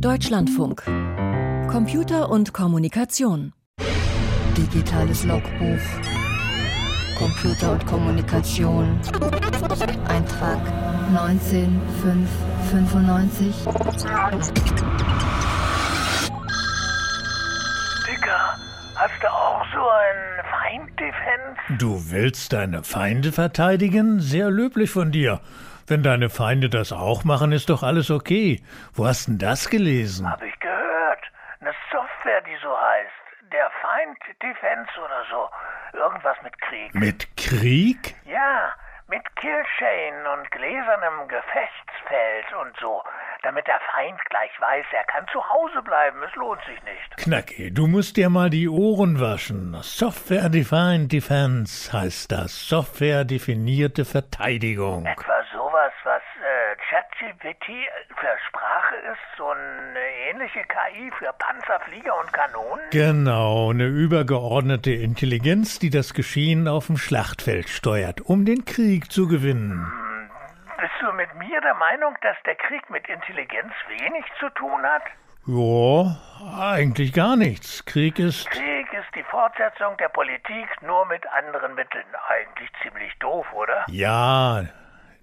Deutschlandfunk. Computer und Kommunikation. Digitales Logbuch. Computer und Kommunikation. Eintrag 19595. Dicker, hast du auch so ein Feinddefense? Du willst deine Feinde verteidigen? Sehr löblich von dir. Wenn deine Feinde das auch machen, ist doch alles okay. Wo hast denn das gelesen? Hab ich gehört. Eine Software, die so heißt. Der Feind Defense oder so. Irgendwas mit Krieg. Mit Krieg? Ja, mit Killchain und gläsernem Gefechtsfeld und so. Damit der Feind gleich weiß, er kann zu Hause bleiben. Es lohnt sich nicht. Knacki, du musst dir mal die Ohren waschen. Software Defined Defense heißt das. Software definierte Verteidigung. Etwa ChatGPT für Sprache ist, so eine ähnliche KI für Panzer, Flieger und Kanonen? Genau, eine übergeordnete Intelligenz, die das Geschehen auf dem Schlachtfeld steuert, um den Krieg zu gewinnen. Bist du mit mir der Meinung, dass der Krieg mit Intelligenz wenig zu tun hat? Ja, eigentlich gar nichts. Krieg ist. Krieg ist die Fortsetzung der Politik nur mit anderen Mitteln. Eigentlich ziemlich doof, oder? Ja,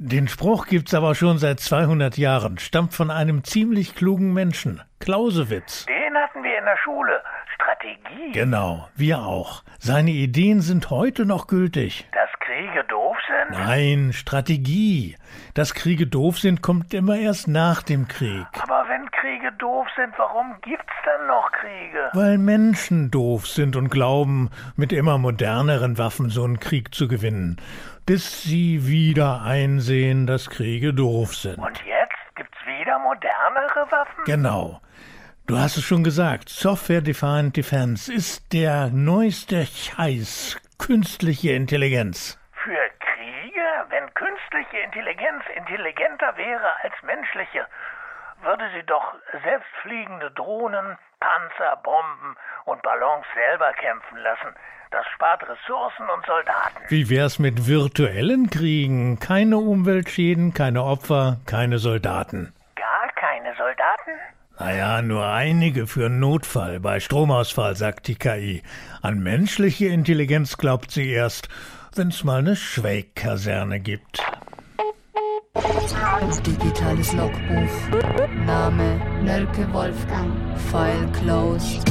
den Spruch gibt's aber schon seit 200 Jahren, stammt von einem ziemlich klugen Menschen, Clausewitz. Den hatten wir in der Schule. Strategie. Genau, wir auch. Seine Ideen sind heute noch gültig. Dass Kriege doof sind? Nein, Strategie. Dass Kriege doof sind, kommt immer erst nach dem Krieg. Aber wenn Kriege doof sind, warum gibt's dann noch Kriege? Weil Menschen doof sind und glauben, mit immer moderneren Waffen so einen Krieg zu gewinnen. Bis sie wieder einsehen, dass Kriege doof sind. Und jetzt gibt's wieder modernere Waffen? Genau. Du hast es schon gesagt, Software Defined Defense ist der neueste Scheiß, künstliche Intelligenz. Wenn künstliche Intelligenz intelligenter wäre als menschliche, würde sie doch selbstfliegende Drohnen, Panzer, Bomben und Ballons selber kämpfen lassen. Das spart Ressourcen und Soldaten. Wie wär's mit virtuellen Kriegen? Keine Umweltschäden, keine Opfer, keine Soldaten. Gar keine Soldaten? Naja, nur einige für Notfall bei Stromausfall, sagt die KI. An menschliche Intelligenz glaubt sie erst, wenn's mal eine Schweikkaserne gibt. Digitales Logbuch. Name Nölke Wolfgang. File closed.